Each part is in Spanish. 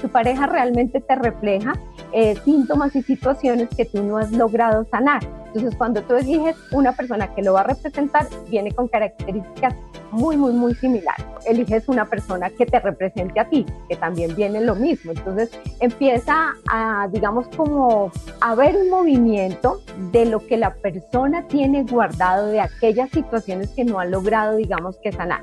tu pareja realmente te refleja eh, síntomas y situaciones que tú no has logrado sanar. Entonces, cuando tú eliges una persona que lo va a representar, viene con características muy, muy, muy similares. Eliges una persona que te represente a ti, que también viene lo mismo. Entonces, empieza a, digamos, como a ver un movimiento de lo que la persona tiene guardado de aquellas situaciones que no ha logrado, digamos, que sanar.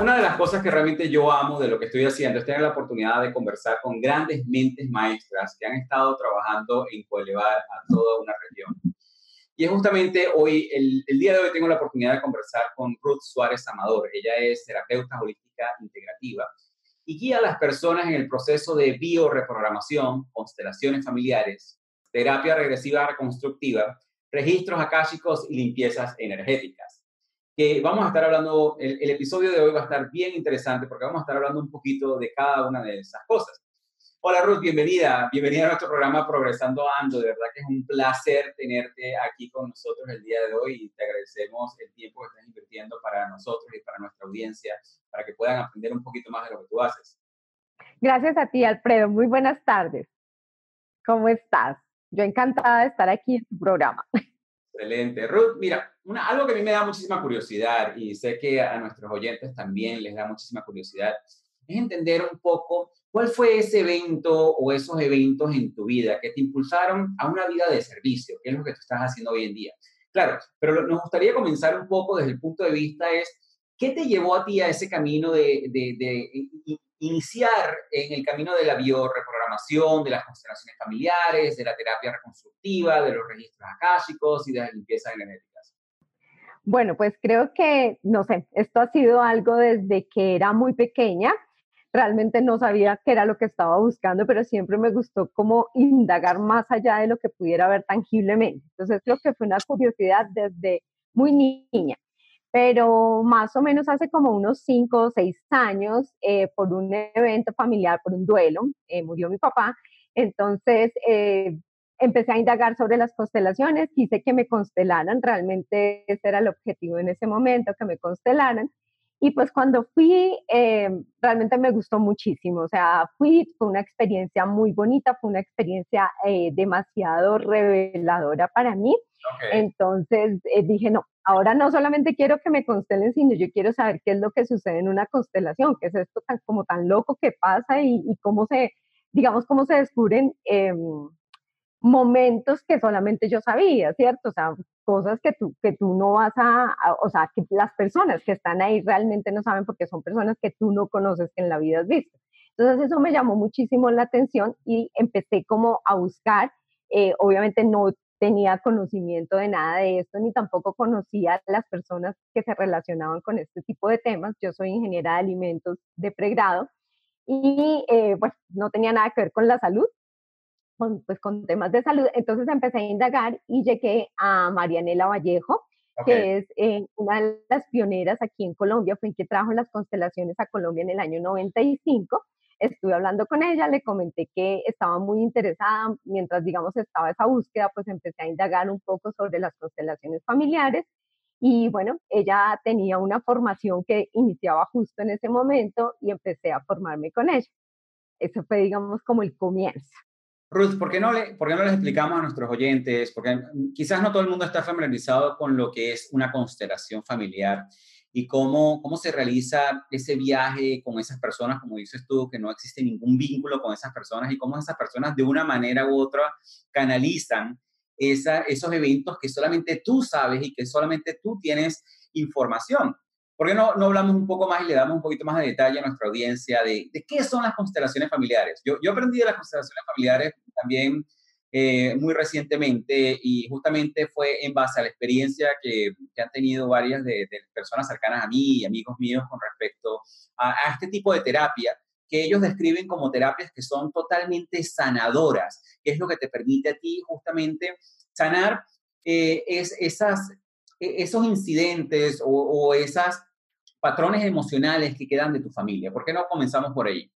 Una de las cosas que realmente yo amo de lo que estoy haciendo es tener la oportunidad de conversar con grandes mentes maestras que han estado trabajando en coelevar a toda una región. Y es justamente hoy, el, día de hoy tengo la oportunidad de conversar con Ruth Suárez Amador. Ella es terapeuta holística integrativa y guía a las personas en el proceso de bioreprogramación, constelaciones familiares, terapia regresiva reconstructiva, registros akáshicos y limpiezas energéticas que vamos a estar hablando, el, episodio de hoy va a estar bien interesante porque vamos a estar hablando un poquito de cada una de esas cosas. Hola Ruth, bienvenida, bienvenida a nuestro programa Progresando Ando, de verdad que es un placer tenerte aquí con nosotros el día de hoy y te agradecemos el tiempo que estás invirtiendo para nosotros y para nuestra audiencia, para que puedan aprender un poquito más de lo que tú haces. Gracias a ti, Alfredo, muy buenas tardes. ¿Cómo estás? Yo encantada de estar aquí en tu programa. Excelente. Ruth, mira, una, algo que a mí me da muchísima curiosidad y sé que a nuestros oyentes también les da muchísima curiosidad, es entender un poco cuál fue ese evento o esos eventos en tu vida que te impulsaron a una vida de servicio, que es lo que tú estás haciendo hoy en día. Claro, pero nos gustaría comenzar un poco desde el punto de vista es, ¿qué te llevó a ti a ese camino de, de, de iniciar en el camino de la bioreprogramación, de las constelaciones familiares, de la terapia reconstructiva, de los registros akáshicos y de las limpiezas energéticas? Bueno, pues creo que, no sé, esto ha sido algo desde que era muy pequeña. Realmente no sabía qué era lo que estaba buscando, pero siempre me gustó como indagar más allá de lo que pudiera ver tangiblemente. Entonces creo que fue una curiosidad desde muy niña pero más o menos hace como unos cinco o seis años, eh, por un evento familiar, por un duelo, eh, murió mi papá, entonces eh, empecé a indagar sobre las constelaciones, quise que me constelaran, realmente ese era el objetivo en ese momento, que me constelaran, y pues cuando fui, realmente me gustó muchísimo, o sea, fui, fue una experiencia muy bonita, fue una experiencia demasiado reveladora para mí, entonces dije, no, ahora no solamente quiero que me constelen, sino yo quiero saber qué es lo que sucede en una constelación, qué es esto tan, como tan loco que pasa y, cómo se, digamos, cómo se descubren em, momentos que solamente yo sabía, ¿cierto? O sea, cosas que tú, que tú no vas a, o sea, que las personas que están ahí realmente no saben porque son personas que tú no conoces, que en la vida has visto. Entonces eso me llamó muchísimo la atención y empecé como a buscar, eh, obviamente no tenía conocimiento de nada de esto, ni tampoco conocía a las personas que se relacionaban con este tipo de temas. Yo soy ingeniera de alimentos de pregrado y eh, pues no tenía nada que ver con la salud, con, pues con temas de salud. Entonces empecé a indagar y llegué a Marianela Vallejo, que es eh, una de las pioneras aquí en Colombia, fue quien que trajo las constelaciones a Colombia en el año 95 estuve hablando con ella, le comenté que estaba muy interesada, mientras digamos estaba esa búsqueda, pues empecé a indagar un poco sobre las constelaciones familiares y bueno, ella tenía una formación que iniciaba justo en ese momento y empecé a formarme con ella. Eso fue digamos como el comienzo. Ruth, ¿por qué, no le, ¿por qué no les explicamos a nuestros oyentes? Porque quizás no todo el mundo está familiarizado con lo que es una constelación familiar y cómo, cómo se realiza ese viaje con esas personas, como dices tú, que no existe ningún vínculo con esas personas y cómo esas personas de una manera u otra canalizan esa, esos eventos que solamente tú sabes y que solamente tú tienes información. ¿Por qué no, no hablamos un poco más y le damos un poquito más de detalle a nuestra audiencia de, de qué son las constelaciones familiares? Yo, yo aprendí de las constelaciones familiares también eh, muy recientemente y justamente fue en base a la experiencia que, han tenido varias de, personas cercanas a mí y amigos míos con respecto a, este tipo de terapia que ellos describen como terapias que son totalmente sanadoras, que es lo que te permite a ti justamente sanar eh, es, esas, e, esos incidentes o, o esos patrones emocionales que quedan de tu familia. ¿Por qué no comenzamos por ahí?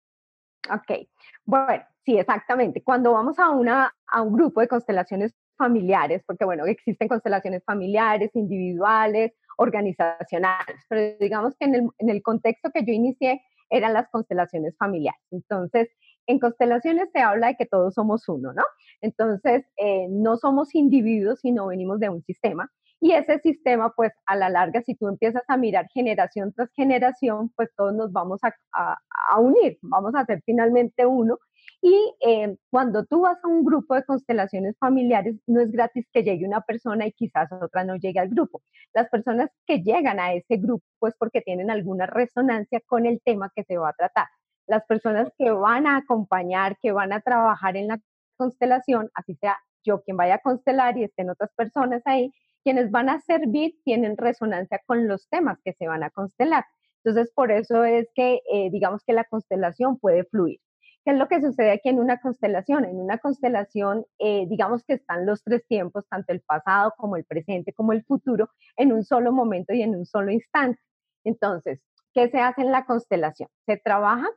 Ok, bueno, sí, exactamente. Cuando vamos a, una, a un grupo de constelaciones familiares, porque bueno, existen constelaciones familiares, individuales, organizacionales, pero digamos que en el, en el contexto que yo inicié eran las constelaciones familiares. Entonces, en constelaciones se habla de que todos somos uno, ¿no? Entonces, eh, no somos individuos, sino venimos de un sistema. Y ese sistema, pues a la larga, si tú empiezas a mirar generación tras generación, pues todos nos vamos a, unir, vamos a ser finalmente uno. Y eh, cuando tú vas a un grupo de constelaciones familiares, no es gratis que llegue una persona y quizás otra no llegue al grupo. Las personas que llegan a ese grupo es porque tienen alguna resonancia con el tema que se va a tratar. Las personas que van a acompañar, que van a trabajar en la constelación, así sea yo quien vaya a constelar y estén otras personas ahí, quienes van a servir tienen resonancia con los temas que se van a constelar. Entonces, por eso es que eh, digamos que la constelación puede fluir. ¿Qué es lo que sucede aquí en una constelación? En una constelación, eh, digamos que están los tres tiempos, tanto el pasado como el presente como el futuro, en un solo momento y en un solo instante. Entonces, ¿qué se hace en la constelación? Se trabaja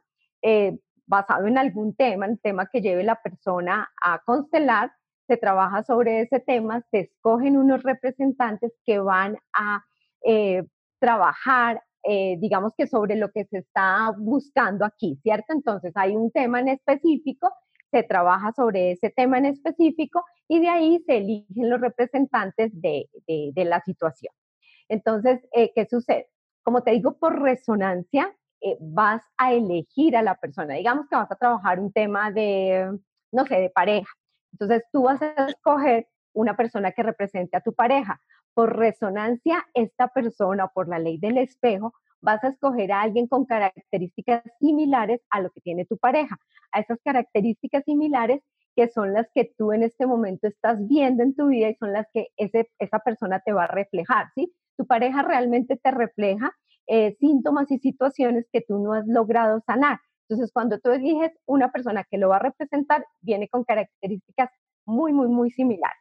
eh, basado en algún tema, el tema que lleve la persona a constelar, se trabaja sobre ese tema, se escogen unos representantes que van a eh, trabajar, eh, digamos que sobre lo que se está buscando aquí, ¿cierto? Entonces hay un tema en específico, se trabaja sobre ese tema en específico y de ahí se eligen los representantes de, de, la situación. Entonces, eh, ¿qué sucede? Como te digo, por resonancia vas a elegir a la persona. Digamos que vas a trabajar un tema de, no sé, de pareja. Entonces tú vas a escoger una persona que represente a tu pareja. Por resonancia, esta persona, por la ley del espejo, vas a escoger a alguien con características similares a lo que tiene tu pareja, a esas características similares que son las que tú en este momento estás viendo en tu vida y son las que esa persona te va a reflejar, ¿sí? Tu pareja realmente te refleja eh, síntomas y situaciones que tú no has logrado sanar. Entonces, cuando tú eliges una persona que lo va a representar, viene con características muy, muy, muy similares,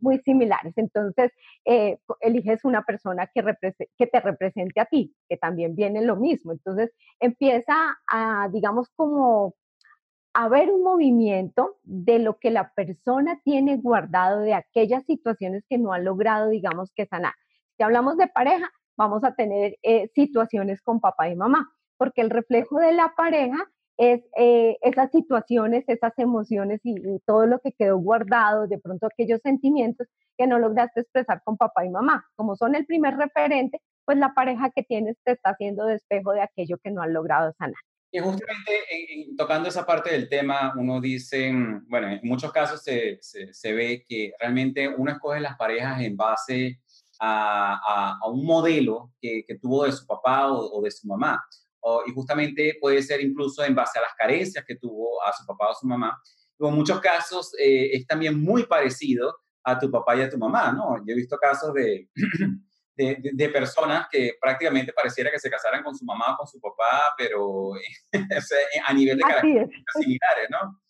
muy similares. Entonces, eh, eliges una persona que, te represente a ti, que también viene lo mismo. Entonces, empieza a, digamos, como a ver un movimiento de lo que la persona tiene guardado de aquellas situaciones que no ha logrado, digamos, que sanar. Si hablamos de pareja, vamos a tener eh, situaciones con papá y mamá porque el reflejo de la pareja es eh, esas situaciones, esas emociones y, todo lo que quedó guardado, de pronto aquellos sentimientos que no lograste expresar con papá y mamá. Como son el primer referente, pues la pareja que tienes te está haciendo despejo de aquello que no has logrado sanar. Y justamente tocando esa parte del tema, uno dice, bueno, en muchos casos se, se, ve que realmente uno escoge las parejas en base a, a, un modelo que, tuvo de su papá o de su mamá y justamente puede ser incluso en base a las carencias que tuvo a su papá o su mamá. en muchos casos eh, es también muy parecido a tu papá y a tu mamá, ¿no? Yo he visto casos de, de, personas que prácticamente pareciera que se casaran con su mamá o con su papá, pero a nivel de características similares, ¿no?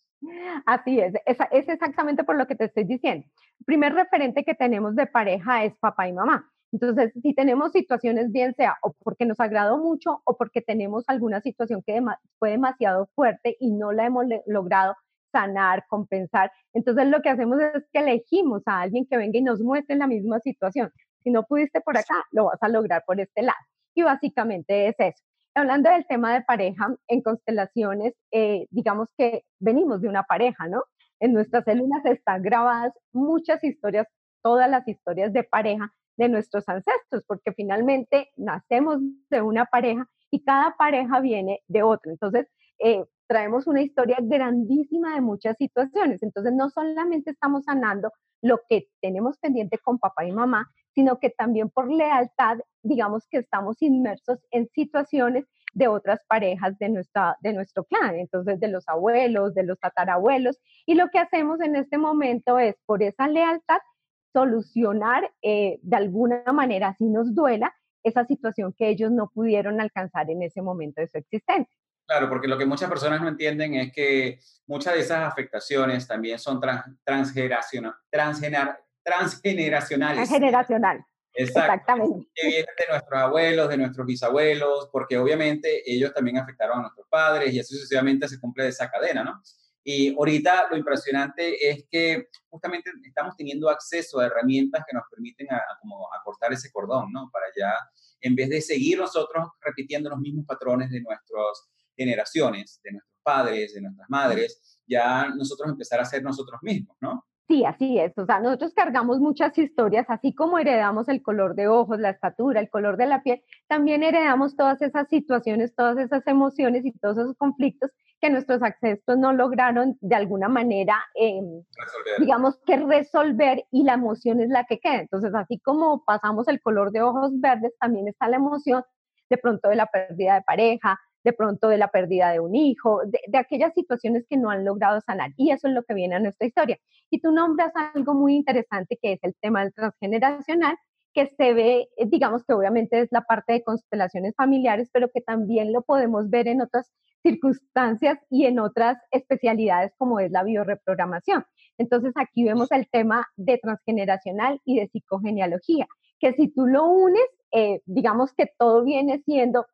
Así es, es, es exactamente por lo que te estoy diciendo. El primer referente que tenemos de pareja es papá y mamá. Entonces, si tenemos situaciones, bien sea o porque nos agradó mucho o porque tenemos alguna situación que fue demasiado fuerte y no la hemos logrado sanar, compensar, entonces lo que hacemos es que elegimos a alguien que venga y nos muestre la misma situación. Si no pudiste por acá, lo vas a lograr por este lado. Y básicamente es eso. Hablando del tema de pareja, en constelaciones, eh, digamos que venimos de una pareja, ¿no? En nuestras células están grabadas muchas historias, todas las historias de pareja de nuestros ancestros, porque finalmente nacemos de una pareja y cada pareja viene de otra. Entonces, eh, traemos una historia grandísima de muchas situaciones. Entonces, no solamente estamos sanando lo que tenemos pendiente con papá y mamá, sino que también por lealtad, digamos que estamos inmersos en situaciones de otras parejas de, nuestra, de nuestro clan, entonces de los abuelos, de los tatarabuelos. Y lo que hacemos en este momento es, por esa lealtad, solucionar eh, de alguna manera, si nos duela, esa situación que ellos no pudieron alcanzar en ese momento de su existencia. Claro, porque lo que muchas personas no entienden es que muchas de esas afectaciones también son transgeneracionales. Transgeneracional. Exactamente. Que vienen de nuestros abuelos, de nuestros bisabuelos, porque obviamente ellos también afectaron a nuestros padres y así sucesivamente se cumple esa cadena, ¿no? Y ahorita lo impresionante es que justamente estamos teniendo acceso a herramientas que nos permiten a, como acortar ese cordón, ¿no? Para ya, en vez de seguir nosotros repitiendo los mismos patrones de nuestras generaciones, de nuestros padres, de nuestras madres, ya nosotros empezar a ser nosotros mismos, ¿no? Sí, así es. O sea, nosotros cargamos muchas historias, así como heredamos el color de ojos, la estatura, el color de la piel, también heredamos todas esas situaciones, todas esas emociones y todos esos conflictos que nuestros ancestros no lograron de alguna manera, em, digamos que resolver y la emoción es la que queda. Entonces, así como pasamos el color de ojos verdes, también está la emoción de pronto de la pérdida de pareja, de pronto de la pérdida de un hijo, de, aquellas situaciones que no han logrado sanar. Y eso es lo que viene a nuestra historia. Y tú nombras algo muy interesante que es el tema del transgeneracional, que se ve, eh, digamos que obviamente es la parte de constelaciones familiares, pero que también lo podemos ver en otras circunstancias y en otras especialidades como es la bioreprogramación. Entonces aquí vemos el tema de transgeneracional y de psicogenealogía, que si tú lo unes, eh, digamos que todo viene siendo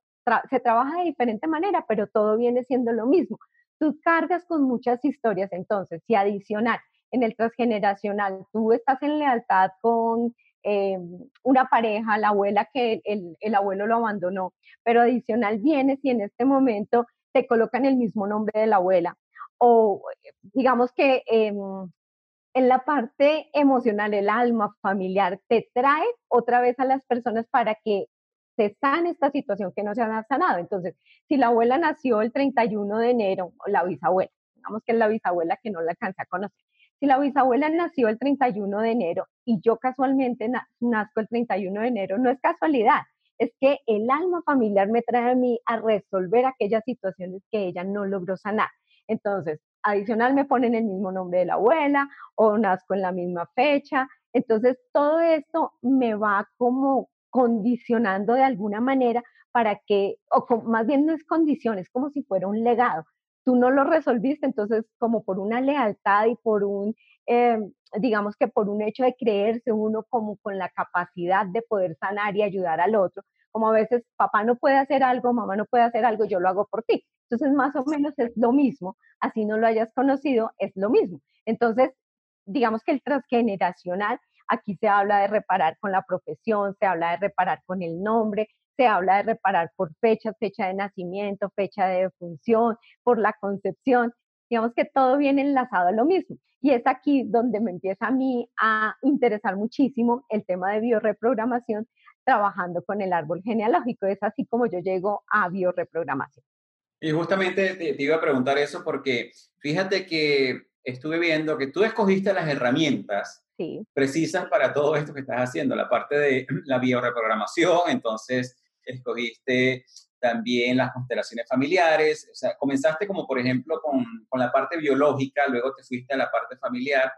se trabaja de diferente manera, pero todo viene siendo lo mismo. Tú cargas con muchas historias, entonces, si adicional en el transgeneracional tú estás en lealtad con eh, una pareja, la abuela que el, el, abuelo lo abandonó, pero adicional vienes y en este momento te colocan el mismo nombre de la abuela. O digamos que em, en la parte emocional, el alma familiar, te trae otra vez a las personas para que se sana esta situación que no se ha sanado. Entonces, si la abuela nació el 31 de enero, o la bisabuela, digamos que es la bisabuela que no la alcanza a conocer, si la bisabuela nació el 31 de enero y yo casualmente nazco el 31 de enero, no es casualidad, es que el alma familiar me trae a mí a resolver aquellas situaciones que ella no logró sanar. Entonces, adicional me ponen el mismo nombre de la abuela o nazco en la misma fecha. Entonces, todo esto me va como condicionando de alguna manera para que, o más bien no es condición, es como si fuera un legado. Tú no lo resolviste, entonces como por una lealtad y por un, em, digamos que por un hecho de creerse uno como con la capacidad de poder sanar y ayudar al otro, como a veces papá no puede hacer algo, mamá no puede hacer algo, yo lo hago por ti. Entonces más o menos es lo mismo, así no lo hayas conocido, es lo mismo. Entonces, digamos que el transgeneracional Aquí se habla de reparar con la profesión, se habla de reparar con el nombre, se habla de reparar por fecha, fecha de nacimiento, fecha de defunción, por la concepción. Digamos que todo viene enlazado a lo mismo. Y es aquí donde me empieza a mí a interesar muchísimo el tema de bioreprogramación trabajando con el árbol genealógico. Es así como yo llego a bioreprogramación. Y justamente te, te iba a preguntar eso porque fíjate que estuve viendo que tú escogiste las herramientas precisas para todo esto que estás haciendo, la parte de la bioreprogramación, entonces escogiste también las constelaciones familiares, o sea, comenzaste como por ejemplo con, con la parte biológica, luego te fuiste a la parte familiar,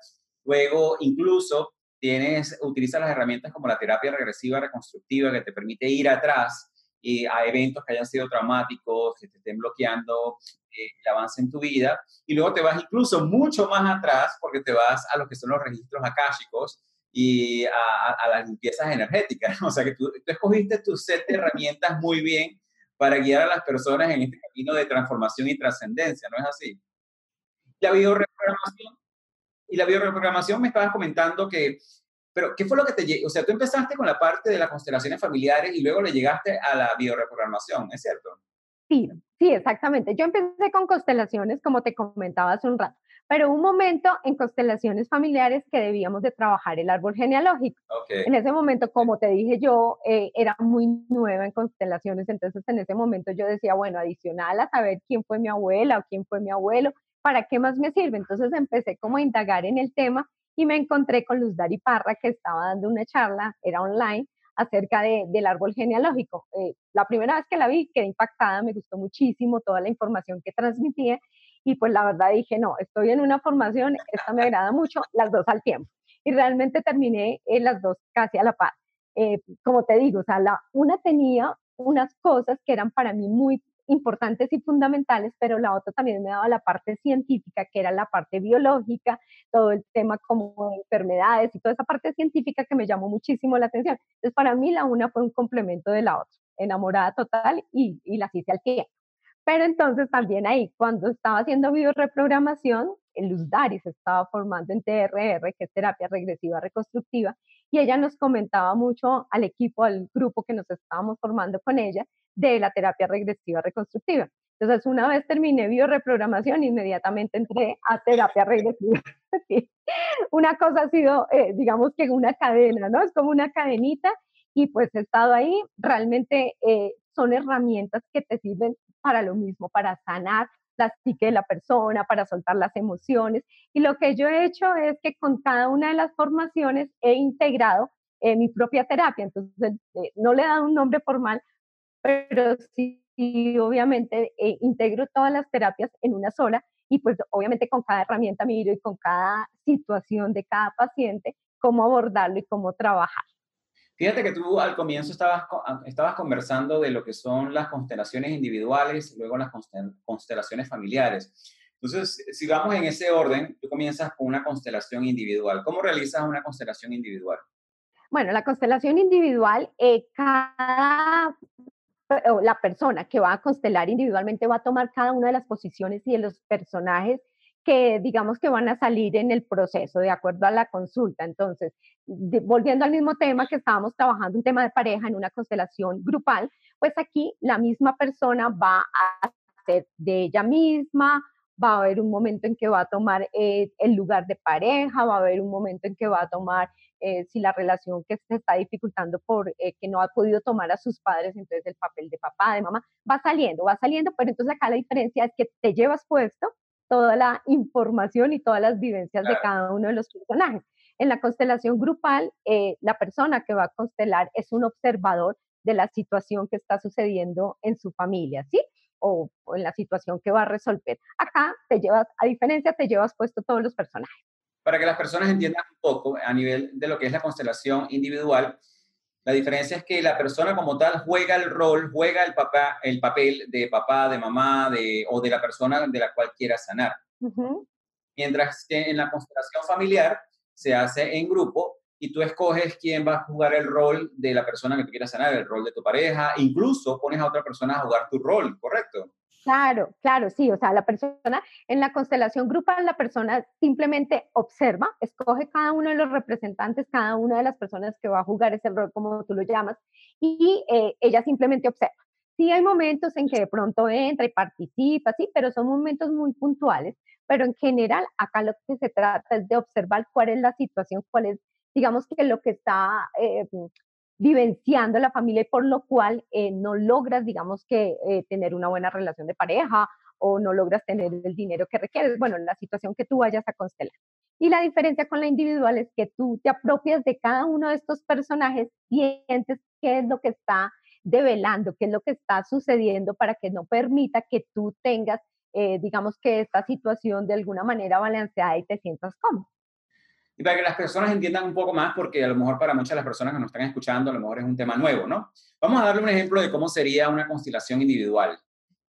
luego incluso tienes, utilizas las herramientas como la terapia regresiva reconstructiva que te permite ir atrás y a eventos que hayan sido traumáticos, que te estén bloqueando eh, el avance en tu vida. Y luego te vas incluso mucho más atrás porque te vas a lo que son los registros akáshicos y a, las limpiezas energéticas. O sea que tú, tú escogiste tu set de herramientas muy bien para guiar a las personas en este camino de transformación y trascendencia, ¿no es así? La bioreprogramación, y la bioreprogramación me estabas comentando que pero, ¿qué fue lo que te llegó? O sea, tú empezaste con la parte de las constelaciones familiares y luego le llegaste a la bioreprogramación, ¿es cierto? Sí, sí, exactamente. Yo empecé con constelaciones, como te comentaba hace un rato, pero un momento en constelaciones familiares que debíamos de trabajar el árbol genealógico. En ese momento, como te dije yo, eh, era muy nueva en constelaciones, entonces en ese momento yo decía, bueno, adicional a saber quién fue mi abuela o quién fue mi abuelo, ¿para qué más me sirve? Entonces empecé como a indagar en el tema y me encontré con Luz Dari Parra, que estaba dando una charla, era online, acerca del árbol genealógico. Eh, la primera vez que la vi quedé impactada, me gustó muchísimo toda la información que transmitía y pues la verdad dije, no, estoy en una formación, esta me agrada mucho, las dos al tiempo. Y realmente terminé en las dos casi a la par. Eh, como te digo, o sea, la, una tenía unas cosas que eran para mí muy importantes y fundamentales, pero la otra también me daba la parte científica, que era la parte biológica, todo el tema como enfermedades y toda esa parte científica que me llamó muchísimo la atención. Entonces, para mí la una fue un complemento de la otra, enamorada total y, y la hice al tiempo. Pero entonces también ahí, cuando estaba haciendo bioreprogramación, Luz Dari se estaba formando en TRR, que es terapia regresiva reconstructiva, y ella nos comentaba mucho al equipo, al grupo que nos estábamos formando con ella, de la terapia regresiva reconstructiva. Entonces, una vez terminé bioreprogramación, inmediatamente entré a terapia regresiva. Una cosa ha sido, eh, digamos que una cadena, ¿no? Es como una cadenita y pues he estado ahí. Realmente eh, son herramientas que te sirven para lo mismo, para sanar la psique de la persona, para soltar las emociones. Y lo que yo he hecho es que con cada una de las formaciones he integrado eh, mi propia terapia. Entonces, no le he dado un nombre formal, pero sí, obviamente eh, integro todas las terapias en una sola y pues obviamente con cada herramienta miro y con cada situación de cada paciente, cómo abordarlo y cómo trabajar. Fíjate que tú al comienzo estabas, ah, estabas conversando de lo que son las constelaciones individuales luego las constelaciones familiares. Entonces, si vamos en ese orden, tú comienzas con una constelación individual. ¿Cómo realizas una constelación individual? Bueno, la constelación individual, eh, cada la persona que va a constelar individualmente va a tomar cada una de las posiciones y de los personajes que digamos que van a salir en el proceso de acuerdo a la consulta. Entonces, volviendo al mismo tema que estábamos trabajando, un tema de pareja en una constelación grupal, pues aquí la misma persona va a ser de ella misma, va a haber un momento en que va a tomar eh, el lugar de pareja, va a haber un momento en que va a tomar eh, si la relación que se está dificultando por eh, que no ha podido tomar a sus padres, entonces el papel de papá, de mamá, va saliendo, va saliendo, pero entonces acá la diferencia es que te llevas puesto toda la información y todas las vivencias de cada uno de los personajes. En la constelación grupal, eh, la persona que va a constelar es un observador de la situación que está sucediendo en su familia, ¿sí? O, o en la situación que va a resolver. Acá te llevas, a diferencia, te llevas puesto todos los personajes para que las personas entiendan un poco a nivel de lo que es la constelación individual, la diferencia es que la persona como tal juega el rol, juega el, papá, el papel de papá, de mamá de, o de la persona de la cual quiera sanar. Mientras que en la constelación familiar se hace en grupo y tú escoges quién va a jugar el rol de la persona que tú quieras sanar, el rol de tu pareja, incluso pones a otra persona a jugar tu rol, ¿correcto? Claro, claro, sí, o sea, la persona en la constelación grupal, la persona simplemente observa, escoge cada uno de los representantes, cada una de las personas que va a jugar ese rol, como tú lo llamas, y eh, ella simplemente observa. Sí hay momentos en que de pronto entra y participa, sí, pero son momentos muy puntuales, pero en general acá lo que se trata es de observar cuál es la situación, cuál es, digamos que lo que está eh, vivenciando la familia y por lo cual eh, no logras, digamos que, eh, tener una buena relación de pareja o no logras tener el dinero que requieres, bueno, la situación que tú vayas a constelar. Y la diferencia con la individual es que tú te apropias de cada uno de estos personajes, sientes qué es lo que está develando, qué es lo que está sucediendo para que no permita que tú tengas, eh, digamos que esta situación de alguna manera balanceada y te sientas cómodo. Y para que las personas entiendan un poco más, porque a lo mejor para muchas de las personas que nos están escuchando, a lo mejor es un tema nuevo, ¿no? Vamos a darle un ejemplo de cómo sería una constelación individual.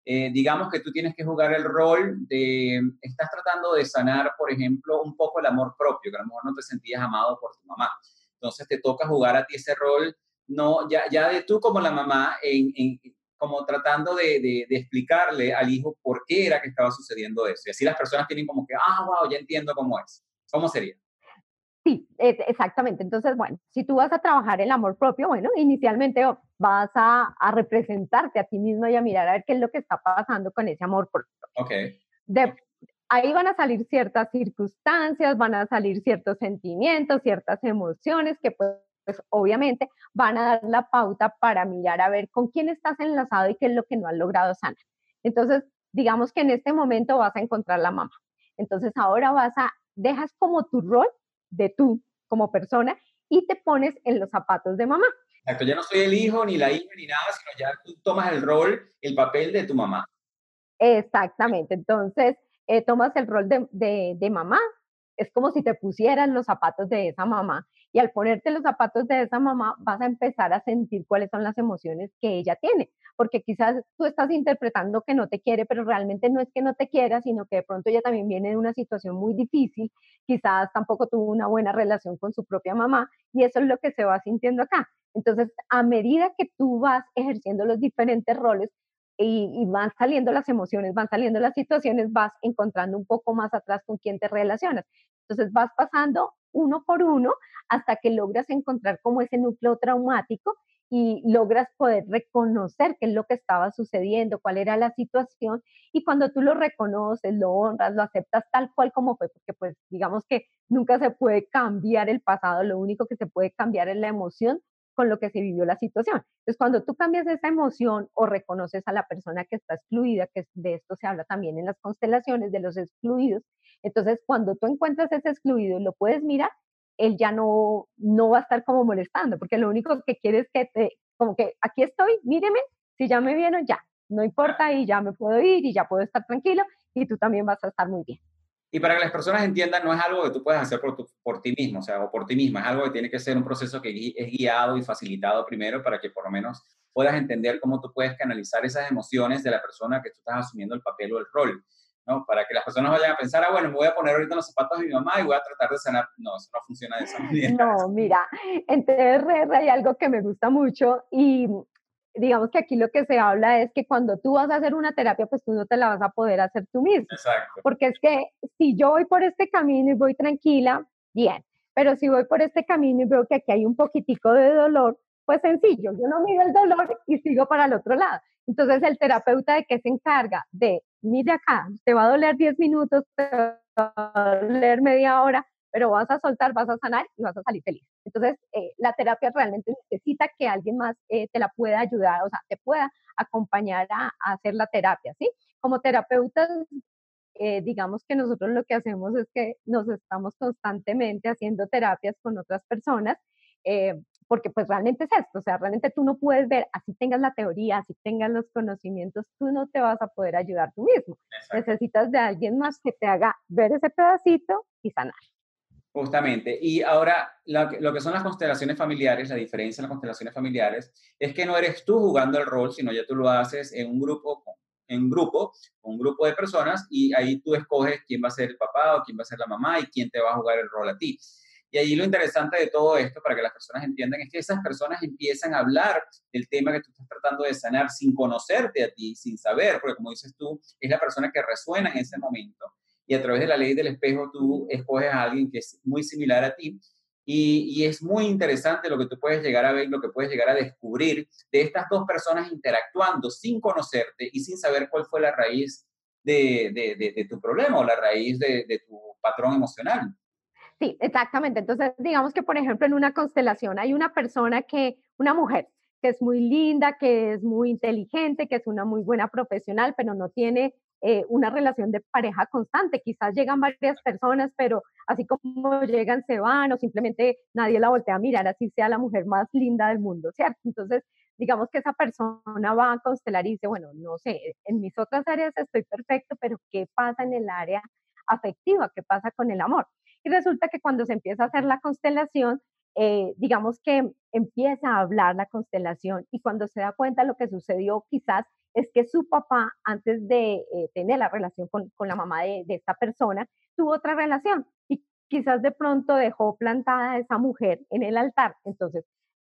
Eh, digamos que tú tienes que jugar el rol de, estás tratando de sanar, por ejemplo, un poco el amor propio, que a lo mejor no te sentías amado por tu mamá. Entonces te toca jugar a ti ese rol, no, ya, ya de tú como la mamá, en, en como tratando de, de, de, explicarle al hijo por qué era que estaba sucediendo eso. Y así las personas tienen como que, ah, wow, ya entiendo cómo es. ¿Cómo sería? Sí, exactamente. Entonces, bueno, si tú vas a trabajar el amor propio, bueno, inicialmente vas a, representarte a ti mismo y a mirar a ver qué es lo que está pasando con ese amor propio. Ok. De, ahí van a salir ciertas circunstancias, van a salir ciertos sentimientos, ciertas emociones que pues, pues obviamente van a dar la pauta para mirar a ver con quién estás enlazado y qué es lo que no has logrado sanar. Entonces, digamos que en este momento vas a encontrar la mamá. Entonces, ahora vas a, dejas como tu rol de tú como persona y te pones en los zapatos de mamá. Exacto, ya no soy el hijo, ni la hija, ni nada, sino ya tú tomas el rol, el papel de tu mamá. Exactamente, entonces eh, tomas el rol de, de, de mamá, es como si te pusieran los zapatos de esa mamá y al ponerte los zapatos de esa mamá vas a empezar a sentir cuáles son las emociones que ella tiene, porque quizás tú estás interpretando que no te quiere, pero realmente no es que no te quiera, sino que de pronto ella también viene de una situación muy difícil, quizás tampoco tuvo una buena relación con su propia mamá y eso es lo que se va sintiendo acá. Entonces, a medida que tú vas ejerciendo los diferentes roles, y, van saliendo las emociones, van saliendo las situaciones, vas encontrando un poco más atrás con quién te relacionas. Entonces vas pasando uno por uno hasta que logras encontrar como ese núcleo traumático y logras poder reconocer qué es lo que estaba sucediendo, cuál era la situación. Y cuando tú lo reconoces, lo honras, lo aceptas tal cual como fue, porque pues digamos que nunca se puede cambiar el pasado, lo único que se puede cambiar es la emoción con lo que se vivió la situación. Entonces, cuando tú cambias esa emoción o reconoces a la persona que está excluida, que de esto se habla también en las constelaciones de los excluidos, entonces cuando tú encuentras ese excluido y lo puedes mirar, él ya no, no va a estar como molestando, porque lo único que quiere es que te, como que aquí estoy, míreme, si ya me vieron, ya, no importa y ya me puedo ir y ya puedo estar tranquilo y tú también vas a estar muy bien. Y para que las personas entiendan, no es algo que tú puedes hacer por, por ti mismo, o sea, o por ti misma, es algo que tiene que ser un proceso que es guiado y facilitado primero para que por lo menos puedas entender cómo tú puedes canalizar esas emociones de la persona que tú estás asumiendo el papel o el rol, ¿no? Para que las personas vayan a pensar, ah, bueno, me voy a poner ahorita los zapatos de mi mamá y voy a tratar de sanar. No, eso no funciona de esa manera. No, mira, en TRR hay algo que me gusta mucho y digamos que aquí lo que se habla es que cuando tú vas a hacer una terapia, pues tú no te la vas a poder hacer tú mismo. Exacto. Porque es que si yo voy por este camino y voy tranquila, bien, pero si voy por este camino y veo que aquí hay un poquitico de dolor, pues sencillo, yo no mido el dolor y sigo para el otro lado. Entonces el terapeuta de qué se encarga de, mire acá, te va a doler 10 minutos, te va a doler media hora, pero vas a soltar, vas a sanar y vas a salir feliz. Entonces, eh, la terapia realmente necesita que alguien más eh, te la pueda ayudar, o sea, te pueda acompañar a, hacer la terapia, ¿sí? Como terapeutas, eh, digamos que nosotros lo que hacemos es que nos estamos constantemente haciendo terapias con otras personas, porque pues realmente es esto, o sea, realmente tú no puedes ver, así tengas la teoría, así tengas los conocimientos, tú no te vas a poder ayudar tú mismo. Necesitas de alguien más que te haga ver ese pedacito y sanar. Justamente. Y ahora, lo que, son las constelaciones familiares, la diferencia en las constelaciones familiares, es que no eres tú jugando el rol, sino ya tú lo haces en un grupo, en grupo, un grupo de personas, y ahí tú escoges quién va a ser el papá o quién va a ser la mamá y quién te va a jugar el rol a ti. Y ahí lo interesante de todo esto, para que las personas entiendan, es que esas personas empiezan a hablar del tema que tú estás tratando de sanar sin conocerte a ti, sin saber, porque como dices tú, es la persona que resuena en ese momento y a través de la ley del espejo tú escoges a alguien que es muy similar a ti y, y, es muy interesante lo que tú puedes llegar a ver, lo que puedes llegar a descubrir de estas dos personas interactuando sin conocerte y sin saber cuál fue la raíz de, de, de, tu problema o la raíz de, tu patrón emocional. Sí, exactamente. Entonces, digamos que, por ejemplo, en una constelación hay una persona que, una mujer, que es muy linda, que es muy inteligente, que es una muy buena profesional, pero no tiene eh, una relación de pareja constante. Quizás llegan varias personas, pero así como llegan, se van o simplemente nadie la voltea a mirar, así sea la mujer más linda del mundo, ¿cierto? Entonces, digamos que esa persona va a constelar y dice, bueno, no sé, en mis otras áreas estoy perfecto, pero ¿qué pasa en el área afectiva? ¿Qué pasa con el amor? Y resulta que cuando se empieza a hacer la constelación, eh, digamos que empieza a hablar la constelación y cuando se da cuenta lo que sucedió quizás es que su papá, antes de eh, tener la relación con, la mamá de, esta persona, tuvo otra relación y quizás de pronto dejó plantada a esa mujer en el altar. Entonces,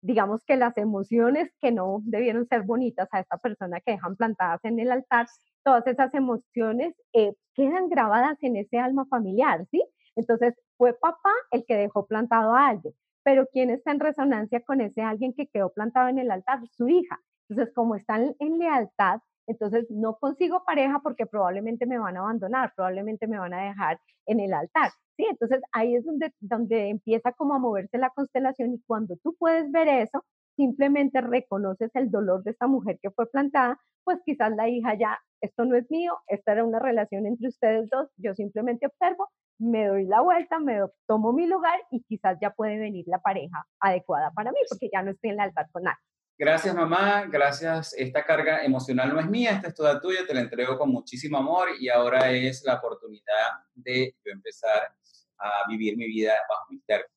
digamos que las emociones que no debieron ser bonitas a esta persona que dejan plantadas en el altar, todas esas emociones eh, quedan grabadas en ese alma familiar, ¿sí? Entonces, fue papá el que dejó plantado a alguien, pero ¿quién está en resonancia con ese alguien que quedó plantado en el altar? Su hija. Entonces, como están en lealtad, entonces no consigo pareja porque probablemente me van a abandonar, probablemente me van a dejar en el altar. Sí, entonces ahí es donde, donde empieza como a moverse la constelación y cuando tú puedes ver eso, simplemente reconoces el dolor de esta mujer que fue plantada, pues quizás la hija ya, esto no es mío, esta era una relación entre ustedes dos, yo simplemente observo, me doy la vuelta, me tomo mi lugar y quizás ya puede venir la pareja adecuada para mí, porque ya no estoy en la altar con nadie. Gracias mamá, gracias. Esta carga emocional no es mía, esta es toda tuya, te la entrego con muchísimo amor y ahora es la oportunidad de yo empezar a vivir mi vida bajo mi términos.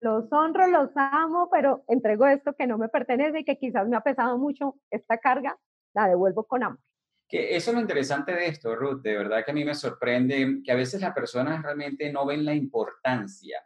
Los honro, los amo, pero entrego esto que no me pertenece y que quizás me ha pesado mucho esta carga, la devuelvo con amor. Que eso es lo interesante de esto, Ruth, de verdad que a mí me sorprende que a veces las personas realmente no ven la importancia